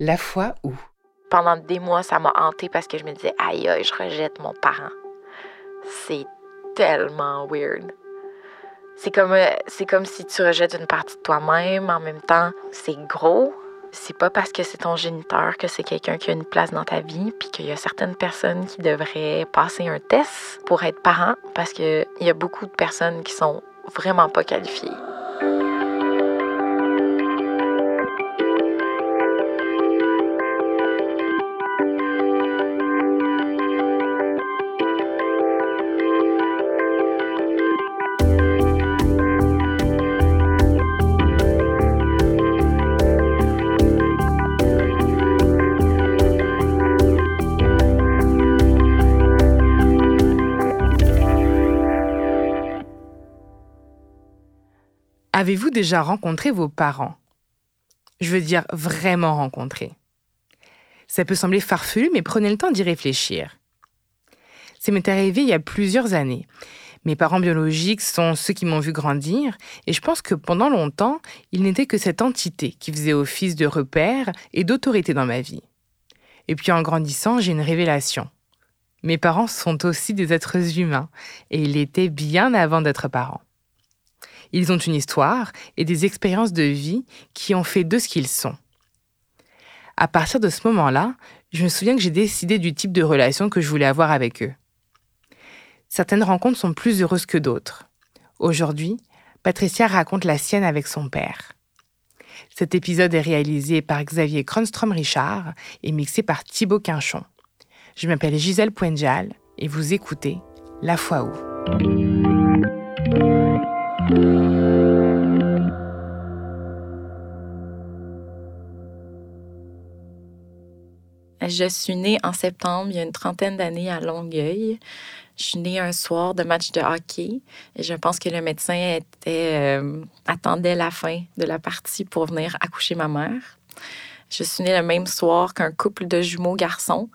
La fois où? Pendant des mois, ça m'a hantée parce que je me disais, aïe, aïe, je rejette mon parent. C'est tellement weird. C'est comme, euh, c'est comme si tu rejettes une partie de toi-même. En même temps, c'est gros. C'est pas parce que c'est ton géniteur que c'est quelqu'un qui a une place dans ta vie, puis qu'il y a certaines personnes qui devraient passer un test pour être parent, parce qu'il y a beaucoup de personnes qui sont vraiment pas qualifiées. Avez-vous déjà rencontré vos parents? Je veux dire vraiment rencontré. Ça peut sembler farfelu, mais prenez le temps d'y réfléchir. Ça m'est arrivé il y a plusieurs années. Mes parents biologiques sont ceux qui m'ont vu grandir, et je pense que pendant longtemps, ils n'étaient que cette entité qui faisait office de repère et d'autorité dans ma vie. Et puis en grandissant, j'ai une révélation. Mes parents sont aussi des êtres humains, et ils l'étaient bien avant d'être parents. Ils ont une histoire et des expériences de vie qui ont fait d'eux ce qu'ils sont. À partir de ce moment-là, je me souviens que j'ai décidé du type de relation que je voulais avoir avec eux. Certaines rencontres sont plus heureuses que d'autres. Aujourd'hui, Patricia raconte la sienne avec son père. Cet épisode est réalisé par Xavier Kronstrom-Richard et mixé par Thibaut Quinchon. Je m'appelle Gisèle Poenjal et vous écoutez La fois où. Je suis née en septembre, il y a une trentaine d'années à Longueuil. Je suis née un soir de match de hockey et je pense que le médecin euh, attendait la fin de la partie pour venir accoucher ma mère. Je suis née le même soir qu'un couple de jumeaux garçons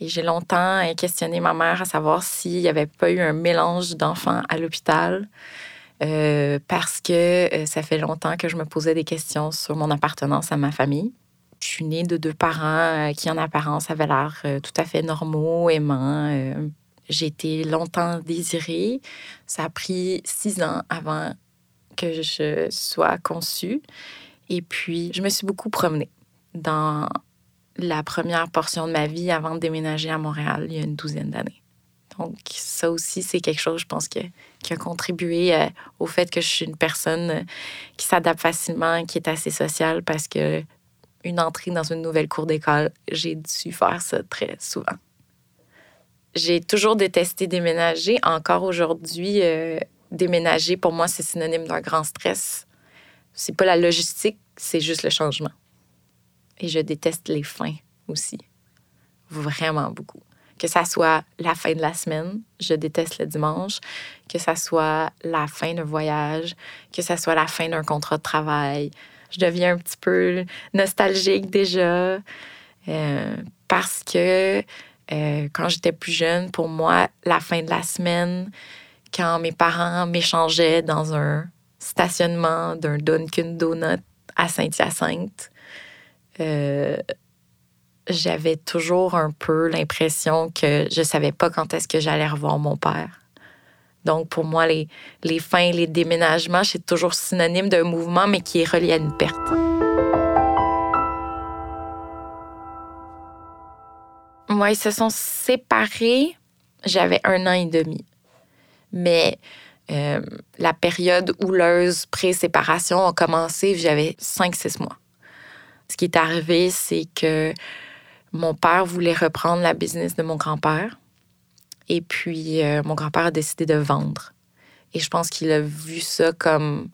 et j'ai longtemps questionné ma mère à savoir s'il n'y avait pas eu un mélange d'enfants à l'hôpital. Euh, parce que euh, ça fait longtemps que je me posais des questions sur mon appartenance à ma famille. Je suis née de deux parents euh, qui, en apparence, avaient l'air tout à fait normaux, aimants. J'ai été longtemps désirée. Ça a pris six ans avant que je sois conçue. Et puis, je me suis beaucoup promenée dans la première portion de ma vie avant de déménager à Montréal il y a une douzaine d'années. Donc, ça aussi, c'est quelque chose, je pense, qui a contribué euh, au fait que je suis une personne euh, qui s'adapte facilement, qui est assez sociale, parce que une entrée dans une nouvelle cour d'école, j'ai dû faire ça très souvent. J'ai toujours détesté déménager. Encore aujourd'hui, euh, déménager, pour moi, c'est synonyme d'un grand stress. C'est pas la logistique, c'est juste le changement. Et je déteste les fins aussi. Vraiment beaucoup que ça soit la fin de la semaine, je déteste le dimanche, que ça soit la fin d'un voyage, que ça soit la fin d'un contrat de travail. Je deviens un petit peu nostalgique déjà euh, parce que euh, quand j'étais plus jeune, pour moi, la fin de la semaine, quand mes parents m'échangeaient dans un stationnement d'un Dunkin' Donut à Saint-Hyacinthe, euh, j'avais toujours un peu l'impression que je savais pas quand est-ce que j'allais revoir mon père. Donc, pour moi, les, les fins, les déménagements, c'est toujours synonyme d'un mouvement, mais qui est relié à une perte. Moi, ils se sont séparés, j'avais un an et demi. Mais euh, la période houleuse pré-séparation a commencé, j'avais 5-6 mois. Ce qui est arrivé, c'est que mon père voulait reprendre la business de mon grand-père. Et puis, euh, mon grand-père a décidé de vendre. Et je pense qu'il a vu ça comme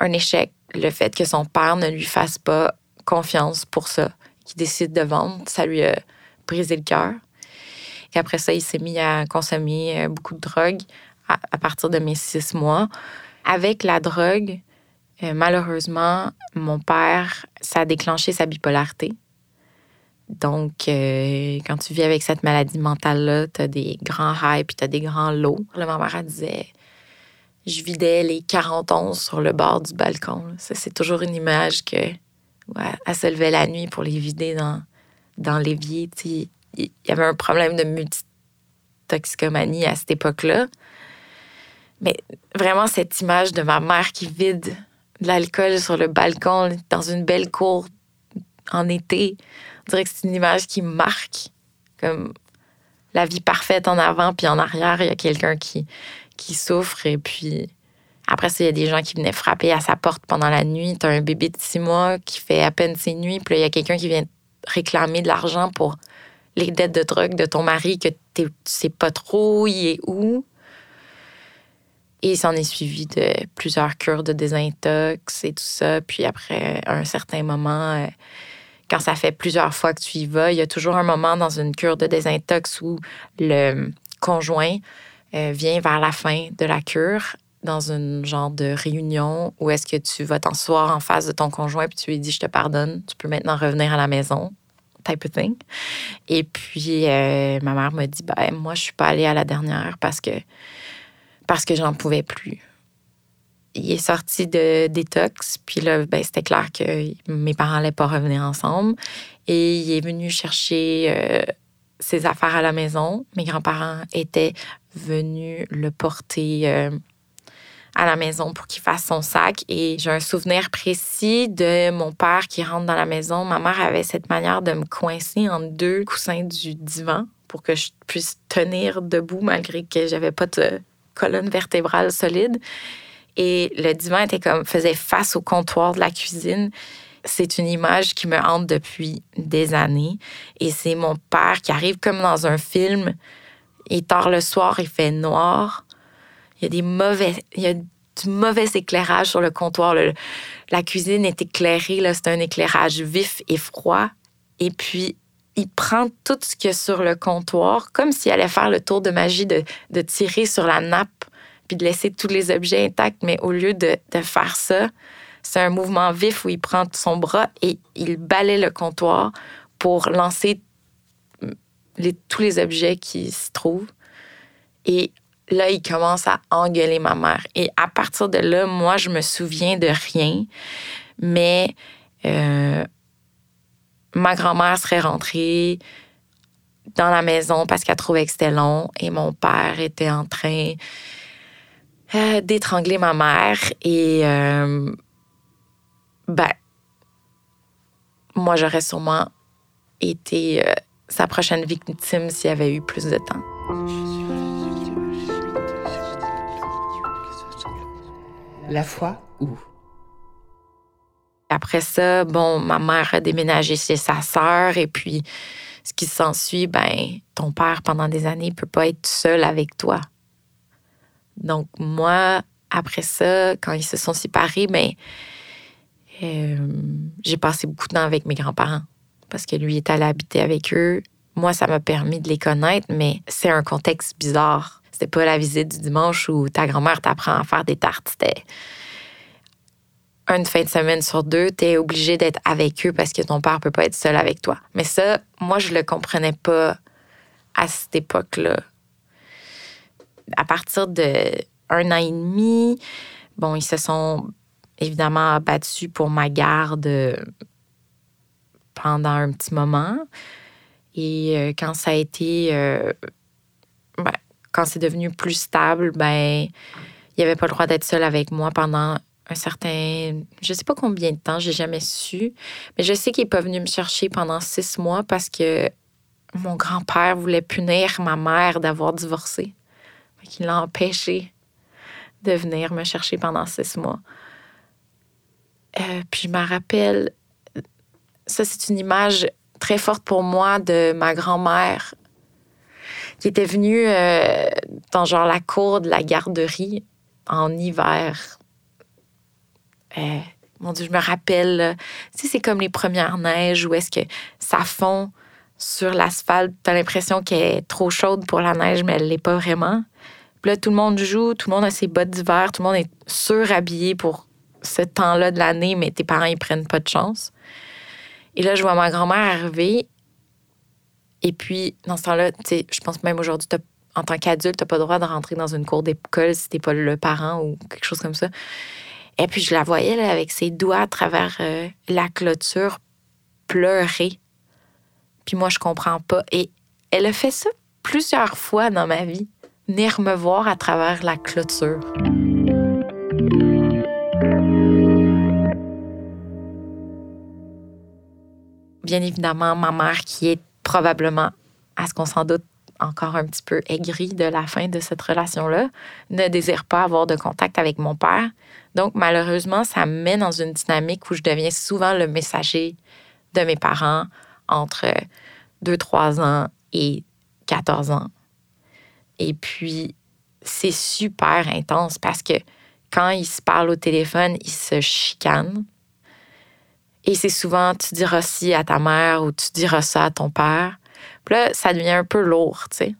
un échec, le fait que son père ne lui fasse pas confiance pour ça, qu'il décide de vendre. Ça lui a brisé le cœur. Et après ça, il s'est mis à consommer euh, beaucoup de drogue à, partir de mes six mois. Avec la drogue, euh, malheureusement, mon père, ça a déclenché sa bipolarité. Donc, euh, quand tu vis avec cette maladie mentale-là, tu des grands highs puis tu des grands lows. Là, ma mère, elle disait je vidais les 40 sur le bord du balcon. C'est toujours une image que se levait la nuit pour les vider dans, dans l'évier. Il y avait un problème de multitoxicomanie à cette époque-là. Mais vraiment, cette image de ma mère qui vide de l'alcool sur le balcon dans une belle cour en été, on dirait que c'est une image qui marque. Comme la vie parfaite en avant, puis en arrière, il y a quelqu'un qui, qui souffre. Et puis après il y a des gens qui venaient frapper à sa porte pendant la nuit. Tu as un bébé de six mois qui fait à peine ses nuits, puis il y a quelqu'un qui vient réclamer de l'argent pour les dettes de drogue de ton mari que tu sais pas trop, il est où. Et il s'en est suivi de plusieurs cures de désintox et tout ça. Puis après, un certain moment, euh, quand ça fait plusieurs fois que tu y vas, il y a toujours un moment dans une cure de désintox où le conjoint euh, vient vers la fin de la cure dans une genre de réunion où est-ce que tu vas t'asseoir en face de ton conjoint puis tu lui dis je te pardonne, tu peux maintenant revenir à la maison type of thing. Et puis euh, ma mère m'a dit ben moi je suis pas allée à la dernière parce que parce que j'en pouvais plus. Il est sorti de détox, puis là, ben, c'était clair que mes parents n'allaient pas revenir ensemble. Et il est venu chercher euh, ses affaires à la maison. Mes grands-parents étaient venus le porter euh, à la maison pour qu'il fasse son sac. Et j'ai un souvenir précis de mon père qui rentre dans la maison. Ma mère avait cette manière de me coincer en deux coussins du divan pour que je puisse tenir debout malgré que j'avais pas de colonne vertébrale solide. Et le divan était comme, faisait face au comptoir de la cuisine. C'est une image qui me hante depuis des années. Et c'est mon père qui arrive comme dans un film. Et tard le soir, il fait noir. Il y a des mauvais, du mauvais éclairage sur le comptoir. la cuisine est éclairée, c'est un éclairage vif et froid. Et puis, il prend tout ce qu'il y a sur le comptoir, comme s'il allait faire le tour de magie de, de, tirer sur la nappe puis de laisser tous les objets intacts. Mais au lieu de, faire ça, c'est un mouvement vif où il prend son bras et il balaye le comptoir pour lancer tous les objets qui s'y trouvent. Et là, il commence à engueuler ma mère. Et à partir de là, moi, je me souviens de rien. Mais euh, ma grand-mère serait rentrée dans la maison parce qu'elle trouvait que c'était long et mon père était en train euh, d'étrangler ma mère et euh, ben moi j'aurais sûrement été euh, sa prochaine victime s'il y avait eu plus de temps. La foi où? Après ça, bon, ma mère a déménagé chez sa sœur et puis ce qui s'ensuit, ben, ton père pendant des années peut pas être seul avec toi. Donc moi, après ça, quand ils se sont séparés, ben, euh, j'ai passé beaucoup de temps avec mes grands-parents parce que lui est allé habiter avec eux. Moi, ça m'a permis de les connaître, mais c'est un contexte bizarre. C'était pas la visite du dimanche où ta grand-mère t'apprend à faire des tartes. C'était une fin de semaine sur deux, tu es obligé d'être avec eux parce que ton père peut pas être seul avec toi. Mais ça, moi, je le comprenais pas à cette époque-là. À partir de un an et demi, bon, ils se sont évidemment battus pour ma garde pendant un petit moment. Et euh, quand ça a été, euh, ben, quand c'est devenu plus stable, ben, il avait pas le droit d'être seul avec moi pendant un certain, je sais pas combien de temps, j'ai jamais su, mais je sais qu'il n'est pas venu me chercher pendant six mois parce que mon grand-père voulait punir ma mère d'avoir divorcé. Il l'a empêché de venir me chercher pendant six mois. Euh, puis je me rappelle, ça c'est une image très forte pour moi de ma grand-mère qui était venue euh, dans genre la cour de la garderie en hiver euh, mon Dieu, je me rappelle, tu sais, c'est comme les premières neiges où est-ce que ça fond sur l'asphalte. T'as l'impression qu'elle est trop chaude pour la neige, mais elle l'est pas vraiment. Là, tout le monde joue, tout le monde a ses bottes d'hiver, tout le monde est surhabillé pour ce temps-là de l'année, mais tes parents, ils prennent pas de chance. Et là, je vois ma grand-mère arriver. Et puis, dans ce temps-là, je pense même aujourd'hui, en tant qu'adulte, t'as pas le droit de rentrer dans une cour d'école si t'es pas le parent ou quelque chose comme ça. Et puis je la voyais avec ses doigts à travers euh, la clôture pleurer. Puis moi, je comprends pas. Et elle a fait ça plusieurs fois dans ma vie, venir me voir à travers la clôture. Bien évidemment, ma mère, qui est probablement, à ce qu'on s'en doute, encore un petit peu aigrie de la fin de cette relation-là, ne désire pas avoir de contact avec mon père. Donc, malheureusement, ça me met dans une dynamique où je deviens souvent le messager de mes parents entre 2-3 ans et 14 ans. Et puis, c'est super intense parce que quand ils se parlent au téléphone, ils se chicanent. Et c'est souvent, tu diras ci à ta mère ou tu diras ça à ton père. Puis là, ça devient un peu lourd, tu sais.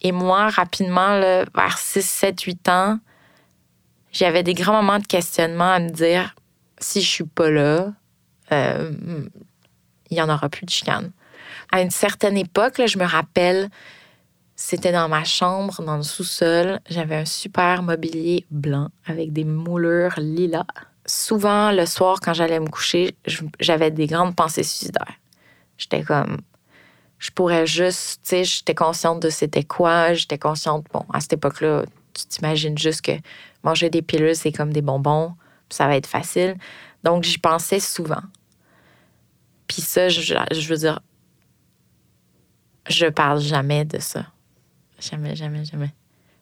Et moi, rapidement, vers 6, 7, 8 ans, j'avais des grands moments de questionnement à me dire si je suis pas là, euh, il n'y en aura plus de chicane. À une certaine époque, je me rappelle, c'était dans ma chambre, dans le sous-sol. J'avais un super mobilier blanc avec des moulures lilas. Souvent, le soir, quand j'allais me coucher, j'avais des grandes pensées suicidaires. J'étais comme, je pourrais juste, tu sais, j'étais consciente de c'était quoi, j'étais consciente, bon, à cette époque-là, tu t'imagines juste que manger des pilules, c'est comme des bonbons, ça va être facile. Donc, j'y pensais souvent. Puis ça, je, je, veux dire, je parle jamais de ça. Jamais, jamais, jamais.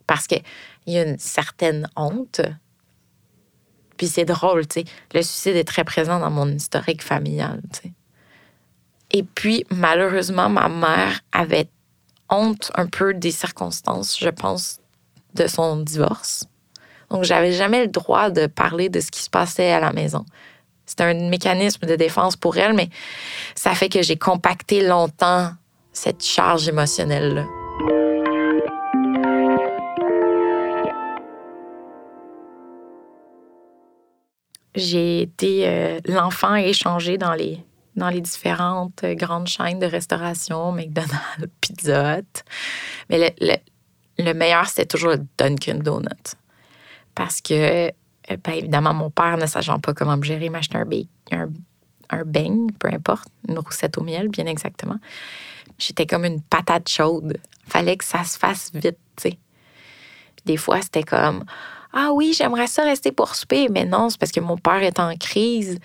Parce qu'il y a une certaine honte. Puis c'est drôle, tu sais. Le suicide est très présent dans mon historique familial, tu sais. Et puis, malheureusement, ma mère avait honte un peu des circonstances, je pense, de son divorce. Donc, j'avais jamais le droit de parler de ce qui se passait à la maison. C'était un mécanisme de défense pour elle, mais ça fait que j'ai compacté longtemps cette charge émotionnelle-là. J'ai été euh, l'enfant échangé dans les, dans les différentes grandes chaînes de restauration, McDonald's, Pizza Hut. Mais le, le meilleur, c'était toujours le Dunkin' Donuts. Parce que euh, ben, évidemment, mon père, ne sachant pas comment me gérer, m'a acheté un, un, beigne, peu importe, une roussette au miel, bien exactement. J'étais comme une patate chaude. Fallait que ça se fasse vite, tu sais. Des fois, c'était comme Ah oui, j'aimerais ça rester pour souper, mais non, c'est parce que mon père est en crise.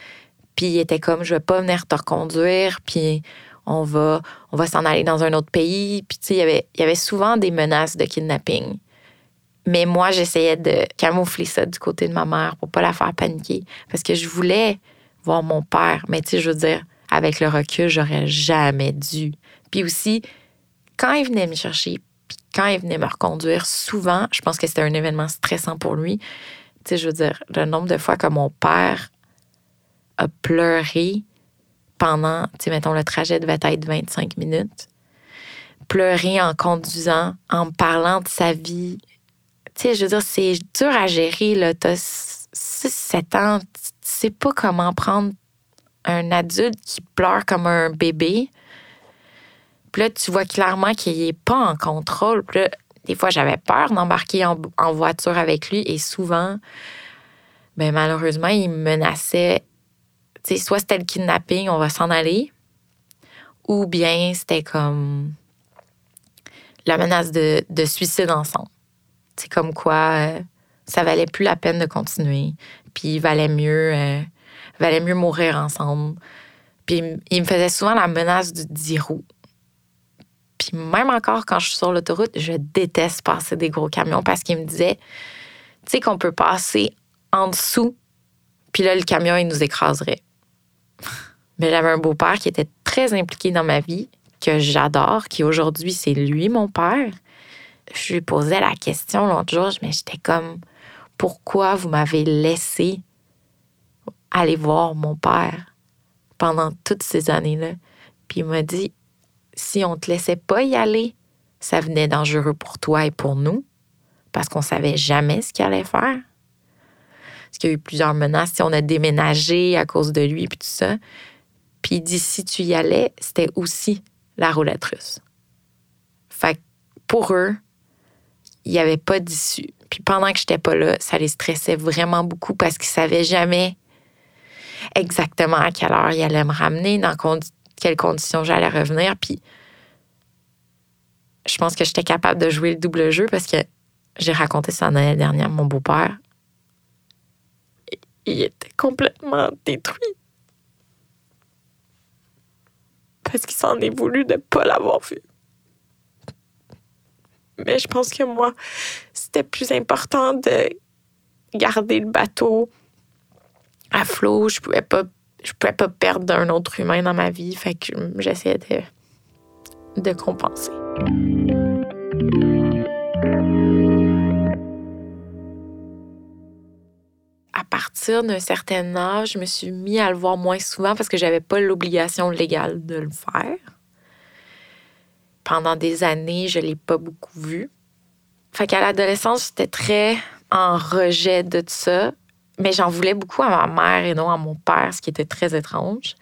Puis il était comme Je vais pas venir te reconduire, puis on va, on va s'en aller dans un autre pays. Puis tu sais, y il y avait souvent des menaces de kidnapping. Mais moi, j'essayais de camoufler ça du côté de ma mère pour pas la faire paniquer. Parce que je voulais voir mon père. Mais tu sais, je veux dire, avec le recul, j'aurais jamais dû. Puis aussi, quand il venait me chercher, quand il venait me reconduire, souvent, je pense que c'était un événement stressant pour lui. Tu sais, je veux dire, le nombre de fois que mon père a pleuré pendant, tu sais, mettons, le trajet devait être 25 minutes. Pleurer en conduisant, en me parlant de sa vie, tu sais, je veux dire, c'est dur à gérer, là. T'as 6-7 ans, tu sais pas comment prendre un adulte qui pleure comme un bébé. Puis là, tu vois clairement qu'il n'est pas en contrôle. Puis là, des fois, j'avais peur d'embarquer en, voiture avec lui et souvent, ben, malheureusement, il me menaçait. Tu sais, soit c'était le kidnapping, on va s'en aller, ou bien c'était comme la menace de, de suicide ensemble. C'est comme quoi euh, ça valait plus la peine de continuer. Puis il valait mieux, euh, valait mieux mourir ensemble. Puis il me faisait souvent la menace du 10 roues. Puis même encore quand je suis sur l'autoroute, je déteste passer des gros camions parce qu'il me disait, tu sais qu'on peut passer en dessous, puis là le camion il nous écraserait. Mais j'avais un beau-père qui était très impliqué dans ma vie, que j'adore, qui aujourd'hui c'est lui mon père je lui posais la question l'autre jour, mais j'étais comme, pourquoi vous m'avez laissé aller voir mon père pendant toutes ces années-là? Puis il m'a dit, si on te laissait pas y aller, ça venait dangereux pour toi et pour nous, parce qu'on savait jamais ce qu'il allait faire. Parce qu'il y a eu plusieurs menaces. Si on a déménagé à cause de lui, puis tout ça. Puis il dit, si tu y allais, c'était aussi la roulette russe. Fait pour eux, il n'y avait pas d'issue. Puis pendant que j'étais pas là, ça les stressait vraiment beaucoup parce qu'ils savaient jamais exactement à quelle heure ils allaient me ramener, dans quelles conditions j'allais revenir. Puis je pense que j'étais capable de jouer le double jeu parce que j'ai raconté ça l'année dernière à mon beau-père. Il était complètement détruit. Parce qu'il s'en est voulu de ne pas l'avoir vu. Mais je pense que moi, c'était plus important de garder le bateau à flot. Je pouvais pas, je pouvais pas perdre un autre humain dans ma vie. Que j'essayais de, compenser. À partir d'un certain âge, je me suis mis à le voir moins souvent parce que j'avais pas l'obligation légale de le faire. Pendant des années, je l'ai pas beaucoup vu. Fait qu'à l'adolescence, j'étais très en rejet de ça, mais j'en voulais beaucoup à ma mère et non à mon père, ce qui était très étrange.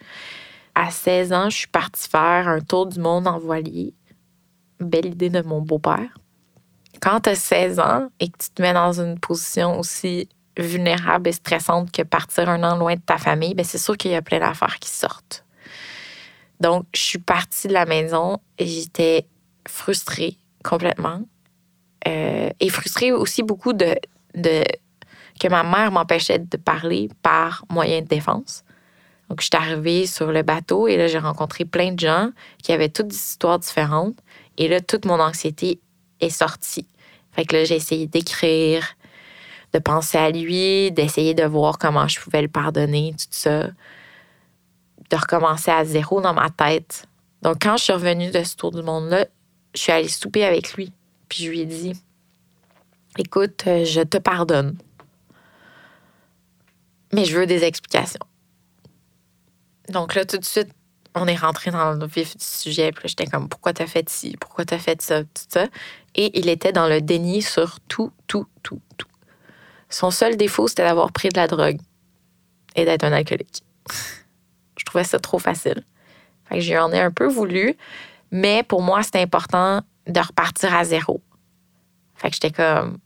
À 16 ans, je suis partie faire un tour du monde en voilier. Belle idée de mon beau-père. Quand tu as 16 ans et que tu te mets dans une position aussi vulnérable et stressante que partir un an loin de ta famille, ben c'est sûr qu'il y a plein d'affaires qui sortent. Donc, je suis partie de la maison et j'étais frustrée complètement. Euh, et frustrée aussi beaucoup de, de que ma mère m'empêchait de parler par moyen de défense. Donc, je suis arrivée sur le bateau et là, j'ai rencontré plein de gens qui avaient toutes des histoires différentes. Et là, toute mon anxiété est sortie. Fait que là, j'ai essayé d'écrire, de penser à lui, d'essayer de voir comment je pouvais le pardonner, tout ça. De recommencer à zéro dans ma tête. Donc, quand je suis revenue de ce tour du monde-là, je suis allée souper avec lui. Puis je lui ai dit Écoute, euh, je te pardonne. Mais je veux des explications. Donc là, tout de suite, on est rentré dans le vif du sujet. Puis j'étais comme, pourquoi t'as fait ci? Pourquoi t'as fait ça? Tout ça. Et il était dans le déni sur tout, tout, tout, tout. Son seul défaut, c'était d'avoir pris de la drogue et d'être un alcoolique. je trouvais ça trop facile. Fait que j'en ai un peu voulu, mais pour moi, c'était important de repartir à zéro. Fait que j'étais comme,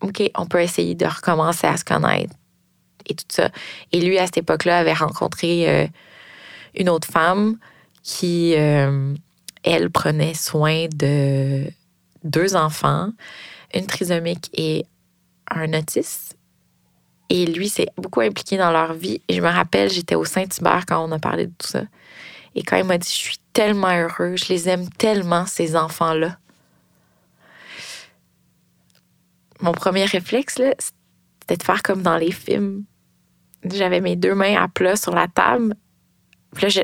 OK, on peut essayer de recommencer à se connaître et tout ça. Et lui, à cette époque-là, avait rencontré euh, une autre femme qui, euh, elle, prenait soin de deux enfants, une trisomique et un autiste. Et lui s'est beaucoup impliqué dans leur vie. Et je me rappelle, j'étais au Saint-Hubert quand on a parlé de tout ça. Et quand il m'a dit, je suis tellement heureux, je les aime tellement, ces enfants-là. Mon premier réflexe, c'était de faire comme dans les films. J'avais mes deux mains à plat sur la table. Là, je,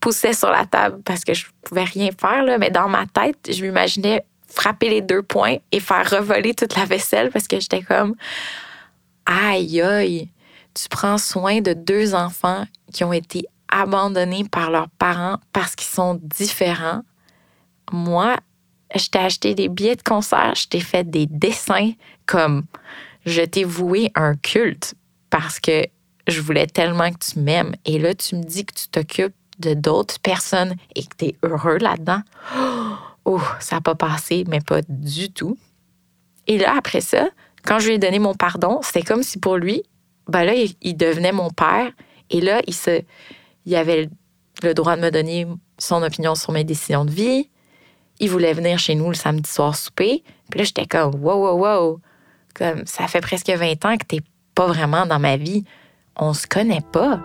poussais sur la table parce que je pouvais rien faire, là, mais dans ma tête, je m'imaginais frapper les deux points et faire revoler toute la vaisselle parce que j'étais comme aïe aïe, tu prends soin de deux enfants qui ont été abandonnés par leurs parents parce qu'ils sont différents. Moi, je t'ai acheté des billets de concert, je t'ai fait des dessins comme je t'ai voué un culte parce que je voulais tellement que tu m'aimes. Et là, tu me dis que tu t'occupes de d'autres personnes et que tu es heureux là-dedans. Oh, ça n'a pas passé, mais pas du tout. Et là, après ça, quand je lui ai donné mon pardon, c'était comme si pour lui, ben là, il, devenait mon père. Et là, il, se, il avait le droit de me donner son opinion sur mes décisions de vie. Il voulait venir chez nous le samedi soir souper. Puis là, j'étais comme, wow, wow, wow. Comme, ça fait presque 20 ans que t'es pas vraiment dans ma vie. On se connaît pas.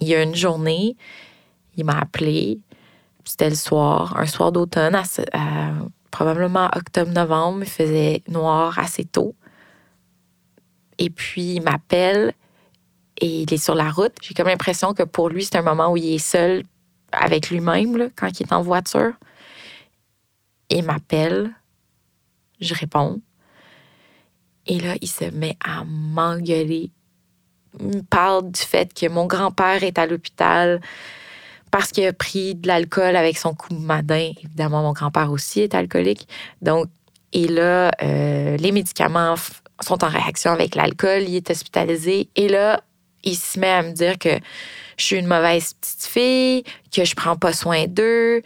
Il y a une journée, il m'a appelé. C'était le soir, un soir d'automne, probablement octobre-novembre. Il faisait noir assez tôt. Et puis, il m'appelle et il est sur la route. J'ai comme l'impression que pour lui, c'est un moment où il est seul avec lui-même quand il est en voiture. Il m'appelle, je réponds. Et là, il se met à m'engueuler. Il me parle du fait que mon grand-père est à l'hôpital parce qu'il a pris de l'alcool avec son coup madin. Évidemment, mon grand-père aussi est alcoolique. Donc, et là, euh, les médicaments sont en réaction avec l'alcool. Il est hospitalisé. Et là, il se met à me dire que je suis une mauvaise petite fille, que je prends pas soin d'eux.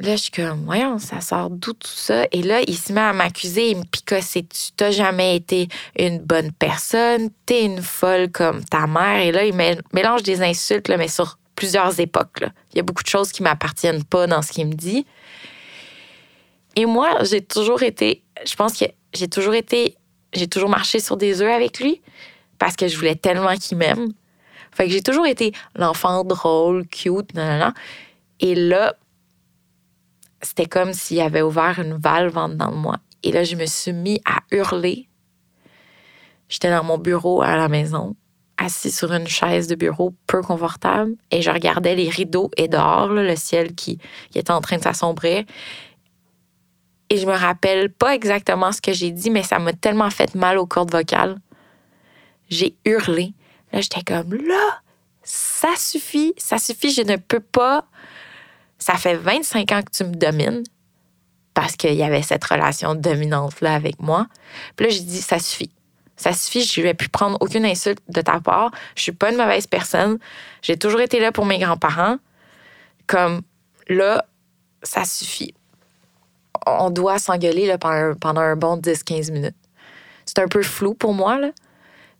Là, je suis comme, voyons, ça sort d'où tout ça? Et là, il se met à m'accuser, il me picosser dessus. T'as jamais été une bonne personne, t'es une folle comme ta mère. Et là, il mélange des insultes, là, mais sur plusieurs époques. Là. Il y a beaucoup de choses qui m'appartiennent pas dans ce qu'il me dit. Et moi, j'ai toujours été, je pense que j'ai toujours été, j'ai toujours marché sur des œufs avec lui parce que je voulais tellement qu'il m'aime. Fait que j'ai toujours été l'enfant drôle, cute, nan, Et là, c'était comme s'il avait ouvert une valve en dedans de moi. Et là, je me suis mis à hurler. J'étais dans mon bureau à la maison, assis sur une chaise de bureau peu confortable, et je regardais les rideaux et dehors, le ciel qui, était en train de s'assombrer. Et je me rappelle pas exactement ce que j'ai dit, mais ça m'a tellement fait mal aux cordes vocales. J'ai hurlé. Là, j'étais comme là, ça suffit, ça suffit, je ne peux pas ça fait 25 ans que tu me domines parce qu'il y avait cette relation dominante-là avec moi. Puis là, j'ai dit, ça suffit. Ça suffit, je ne vais plus prendre aucune insulte de ta part. Je suis pas une mauvaise personne. J'ai toujours été là pour mes grands-parents. Comme là, ça suffit. On doit s'engueuler pendant, un bon 10-15 minutes. C'est un peu flou pour moi,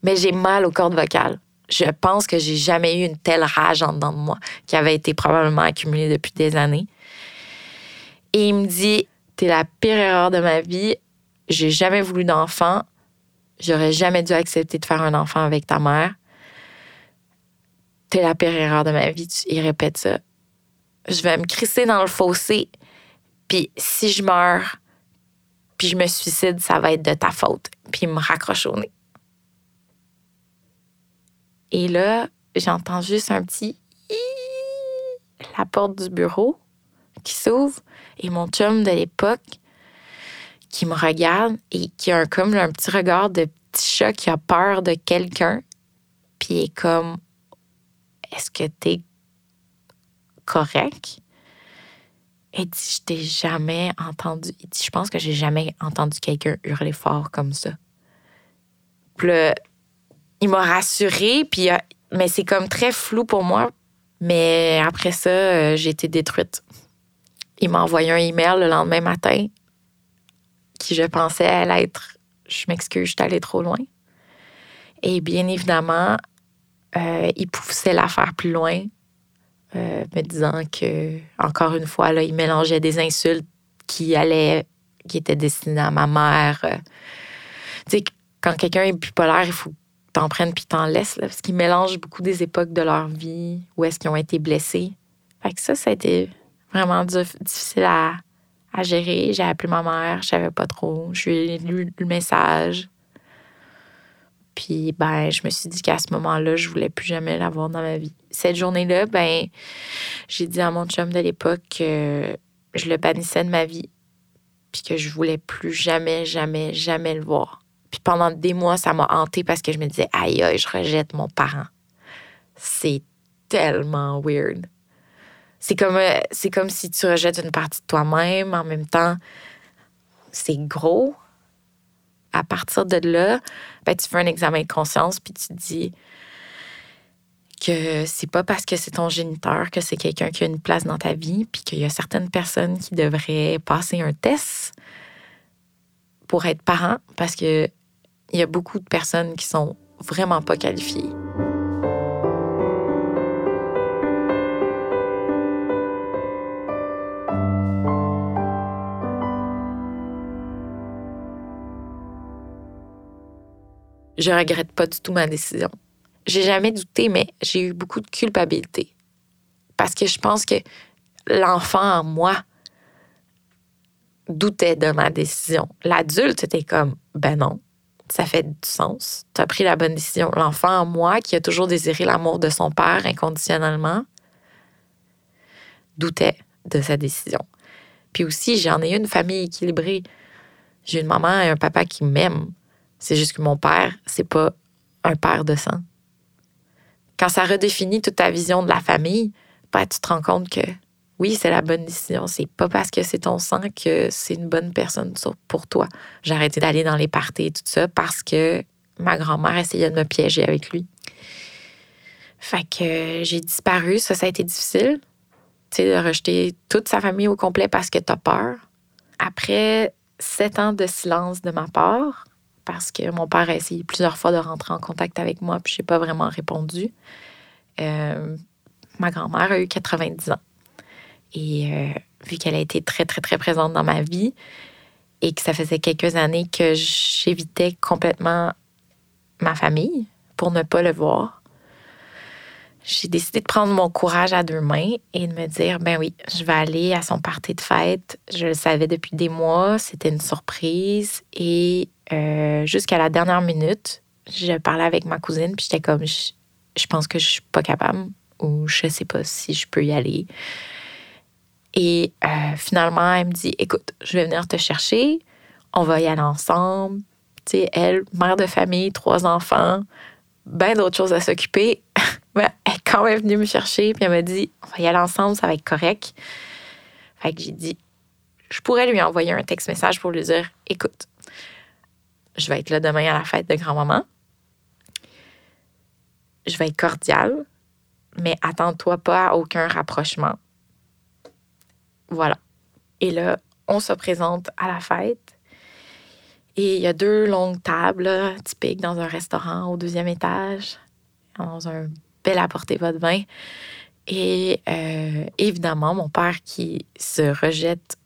mais j'ai mal aux cordes vocales je pense que j'ai jamais eu une telle rage en dedans de moi qui avait été probablement accumulée depuis des années. Et il me dit T'es la pire erreur de ma vie. J'ai jamais voulu d'enfant. J'aurais jamais dû accepter de faire un enfant avec ta mère. T'es la pire erreur de ma vie. Il répète ça. Je vais me crisser dans le fossé. Puis si je meurs, puis je me suicide, ça va être de ta faute. Puis il me raccroche au nez. Et là, j'entends juste un petit la porte du bureau qui s'ouvre et mon chum de l'époque qui me regarde et qui a un, comme un petit regard de petit chat qui a peur de quelqu'un puis est comme est-ce que t'es correct? Et dit je t'ai jamais entendu. Il dit je pense que j'ai jamais entendu quelqu'un hurler fort comme ça. Puis il m'a rassurée, puis, euh, mais c'est comme très flou pour moi. Mais après ça, euh, j'ai été détruite. Il m'a envoyé un email le lendemain matin qui, je pensais, être Je m'excuse, je suis allée trop loin. Et bien évidemment, euh, il poussait l'affaire plus loin, me disant que, encore une fois, là, il mélangeait des insultes qui allaient, qui étaient destinées à ma mère. tu sais, quand quelqu'un est bipolaire, il faut t'en prennes puis t'en laisses, parce qu'ils mélangent beaucoup des époques de leur vie, où est-ce qu'ils ont été blessés. Fait que ça, ça a été vraiment difficile à, gérer. J'ai appelé ma mère, je savais pas trop. Je lui ai lu le message. Puis, ben, je me suis dit qu'à ce moment-là, je voulais plus jamais l'avoir dans ma vie. Cette journée-là, ben, j'ai dit à mon chum de l'époque que je le bannissais de ma vie, puis que je voulais plus jamais, jamais, jamais le voir. Puis pendant des mois, ça m'a hanté parce que je me disais, aïe, aïe, je rejette mon parent. C'est tellement weird. C'est comme, euh, c'est comme si tu rejettes une partie de toi-même. En même temps, c'est gros. À partir de là, ben, tu fais un examen de conscience puis tu te dis que c'est pas parce que c'est ton géniteur que c'est quelqu'un qui a une place dans ta vie, puis qu'il y a certaines personnes qui devraient passer un test pour être parent parce que il y a beaucoup de personnes qui sont vraiment pas qualifiées. Je regrette pas du tout ma décision. J'ai jamais douté, mais j'ai eu beaucoup de culpabilité. Parce que je pense que l'enfant en moi doutait de ma décision. L'adulte était comme, ben non, ça fait du sens. Tu as pris la bonne décision. L'enfant en moi, qui a toujours désiré l'amour de son père inconditionnellement, doutait de sa décision. Puis aussi, j'en ai une famille équilibrée. J'ai une maman et un papa qui m'aiment. C'est juste que mon père, c'est pas un père de sang. Quand ça redéfinit toute ta vision de la famille, ben, tu te rends compte que oui, c'est la bonne décision. C'est pas parce que c'est ton sang que c'est une bonne personne pour toi. J'ai arrêté d'aller dans les parties et tout ça parce que ma grand-mère essayait de me piéger avec lui. Fait que j'ai disparu. Ça, ça a été difficile. Tu sais, de rejeter toute sa famille au complet parce que t'as peur. Après sept ans de silence de ma part, parce que mon père a essayé plusieurs fois de rentrer en contact avec moi, puis je n'ai pas vraiment répondu. Euh, ma grand-mère a eu 90 ans. Et euh, vu qu'elle a été très, très, très présente dans ma vie et que ça faisait quelques années que j'évitais complètement ma famille pour ne pas le voir, j'ai décidé de prendre mon courage à deux mains et de me dire, ben oui, je vais aller à son party de fête. Je le savais depuis des mois, c'était une surprise. Et euh, jusqu'à la dernière minute, je parlais avec ma cousine, puis j'étais comme, je, pense que je suis pas capable ou je sais pas si je peux y aller. Et euh, finalement, elle me dit, écoute, je vais venir te chercher, on va y aller ensemble. Tu sais, elle, mère de famille, trois enfants, ben d'autres choses à s'occuper. elle est quand même venue me chercher, puis elle m'a dit On va y aller ensemble, ça va être correct. Fait que j'ai dit Je pourrais lui envoyer un texte-message pour lui dire Écoute, je vais être là demain à la fête de grand-maman. Je vais être cordiale, mais attends-toi pas à aucun rapprochement. Voilà. Et là, on se présente à la fête. Et il y a deux longues tables typiques dans un restaurant au deuxième étage, dans un bel apporter votre vin. Et euh, évidemment, mon père qui se rejette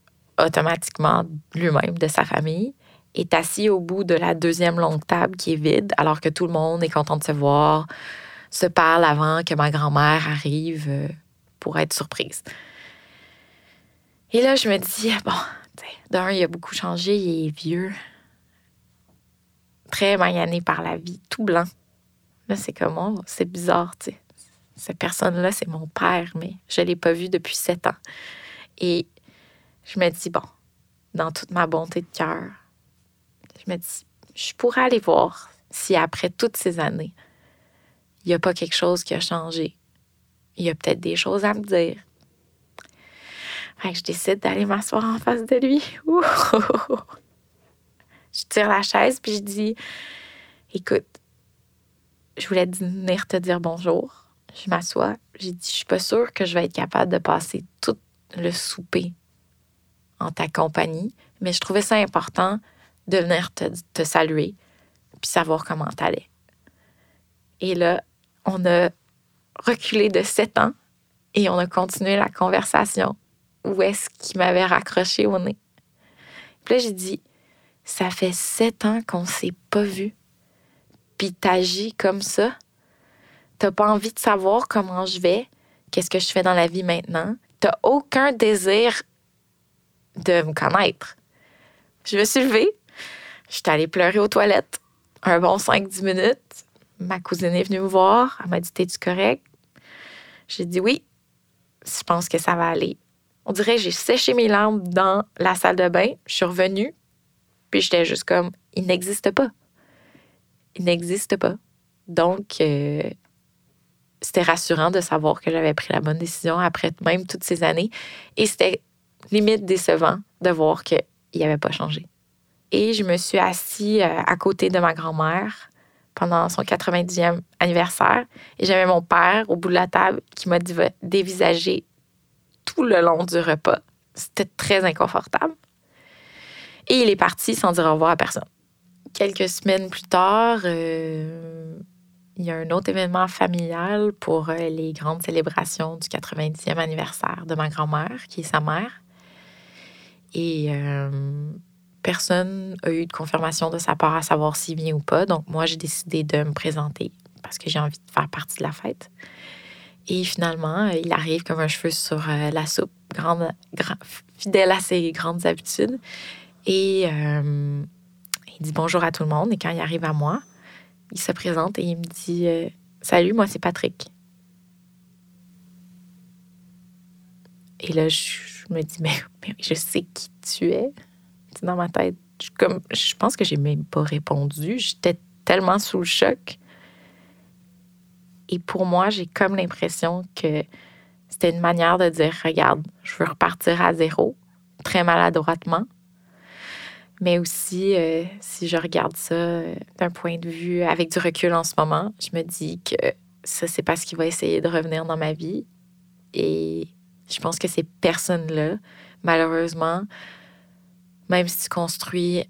automatiquement lui-même de sa famille est assis au bout de la deuxième longue table qui est vide, alors que tout le monde est content de se voir, se parle avant que ma grand-mère arrive euh, pour être surprise. Et là, je me dis, bon, d'un, il a beaucoup changé, il est vieux très magané par la vie, tout blanc. Là, c'est comme, oh, c'est bizarre, tu sais. Cette personne-là, c'est mon père, mais je ne l'ai pas vu depuis sept ans. Et je me dis, bon, dans toute ma bonté de cœur, je me dis, je pourrais aller voir si après toutes ces années, il n'y a pas quelque chose qui a changé. Il y a peut-être des choses à me dire. Fait que je décide d'aller m'asseoir en face de lui. Je tire la chaise, puis je dis Écoute, je voulais venir te dire bonjour. Je m'assois. J'ai dit Je suis pas sûre que je vais être capable de passer tout le souper en ta compagnie, mais je trouvais ça important de venir te, saluer puis savoir comment t'allais. Et là, on a reculé de sept ans et on a continué la conversation. Où est-ce qu'il m'avait raccroché au nez? Puis là, j'ai dit, ça fait sept ans qu'on s'est pas vu. Puis t'agis comme ça. T'as pas envie de savoir comment je vais, qu'est-ce que je fais dans la vie maintenant. T'as aucun désir de me connaître. Je me suis levée. Je suis allée pleurer aux toilettes. Un bon 5-10 minutes. Ma cousine est venue me voir. Elle m'a dit T'es-tu correct? J'ai dit oui. Je pense que ça va aller. On dirait j'ai séché mes larmes dans la salle de bain. Je suis revenue. Puis j'étais juste comme, il n'existe pas. Il n'existe pas. Donc, euh, c'était rassurant de savoir que j'avais pris la bonne décision après même toutes ces années. Et c'était limite décevant de voir qu'il n'avait pas changé. Et je me suis assise euh, à côté de ma grand-mère pendant son 90e anniversaire. Et j'avais mon père au bout de la table qui m'a dévisagé le long du repas. C'était très inconfortable. Et il est parti sans dire au revoir à personne. Quelques semaines plus tard, euh, il y a un autre événement familial pour euh, les grandes célébrations du 90e anniversaire de ma grand-mère, qui est sa mère. Et euh, personne n'a eu de confirmation de sa part à savoir s'il vient ou pas. Donc, moi, j'ai décidé de me présenter parce que j'ai envie de faire partie de la fête. Et finalement, il arrive comme un cheveu sur la soupe, grande, fidèle à ses grandes habitudes. Et euh, il dit bonjour à tout le monde. Et quand il arrive à moi, il se présente et il me dit euh, Salut, moi c'est Patrick. Et là, je, me dis mais, je sais qui tu es. Dans ma tête, je, comme, je pense que j'ai même pas répondu. J'étais tellement sous le choc. Et pour moi, j'ai comme l'impression que c'était une manière de dire Regarde, je veux repartir à zéro, très maladroitement. Mais aussi, euh, si je regarde ça euh, d'un point de vue avec du recul en ce moment, je me dis que ça, c'est parce qu'il va essayer de revenir dans ma vie. Et je pense que ces personnes-là, malheureusement, même si tu construis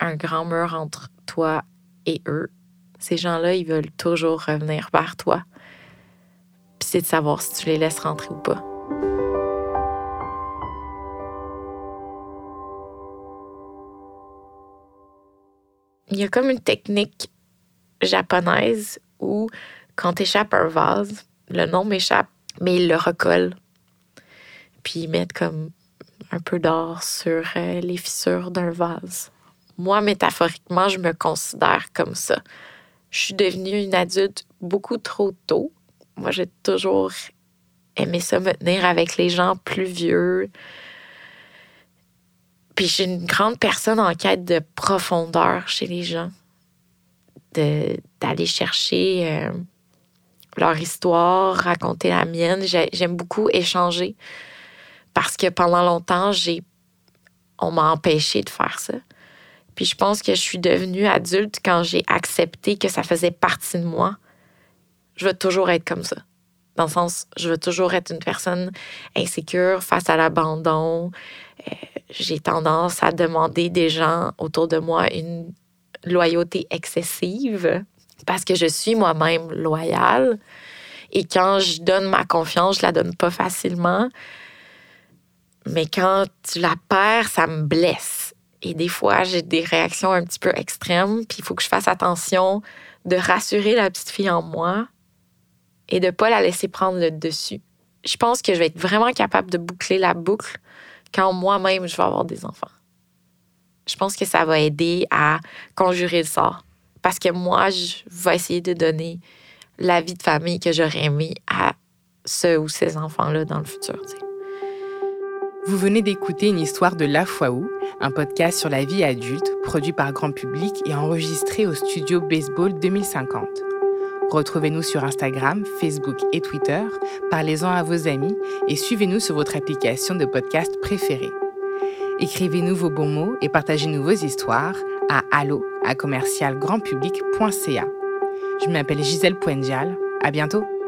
un grand mur entre toi et eux, ces gens-là, ils veulent toujours revenir vers toi. Puis c'est de savoir si tu les laisses rentrer ou pas. Il y a comme une technique japonaise où quand tu échappes un vase, le nom m'échappe, mais ils le recollent. Puis ils mettent comme un peu d'or sur euh, les fissures d'un vase. Moi, métaphoriquement, je me considère comme ça. Je suis devenue une adulte beaucoup trop tôt. Moi, j'ai toujours aimé ça, me tenir avec les gens plus vieux. Puis j'ai une grande personne en quête de profondeur chez les gens, d'aller chercher euh, leur histoire, raconter la mienne. J'aime beaucoup échanger parce que pendant longtemps, j'ai on m'a empêché de faire ça. Puis je pense que je suis devenue adulte quand j'ai accepté que ça faisait partie de moi. Je veux toujours être comme ça. Dans le sens, je veux toujours être une personne insécure face à l'abandon. Euh, j'ai tendance à demander des gens autour de moi une loyauté excessive parce que je suis moi-même loyale. Et quand je donne ma confiance, je la donne pas facilement. Mais quand tu la perds, ça me blesse. Et des fois, j'ai des réactions un petit peu extrêmes, puis il faut que je fasse attention de rassurer la petite fille en moi et de pas la laisser prendre le dessus. Je pense que je vais être vraiment capable de boucler la boucle quand moi-même je vais avoir des enfants. Je pense que ça va aider à conjurer le sort. Parce que moi, je vais essayer de donner la vie de famille que j'aurais aimé à ce ou ces enfants-là dans le futur. Vous venez d'écouter une histoire de La Où, un podcast sur la vie adulte produit par grand public et enregistré au studio Baseball 2050. Retrouvez-nous sur Instagram, Facebook et Twitter, parlez-en à vos amis et suivez-nous sur votre application de podcast préférée. Écrivez-nous vos bons mots et partagez-nous vos histoires à allo à commercialgrandpublic.ca. Je m'appelle Gisèle Poendial. À bientôt!